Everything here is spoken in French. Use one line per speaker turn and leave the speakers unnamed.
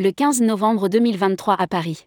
le 15 novembre 2023 à Paris.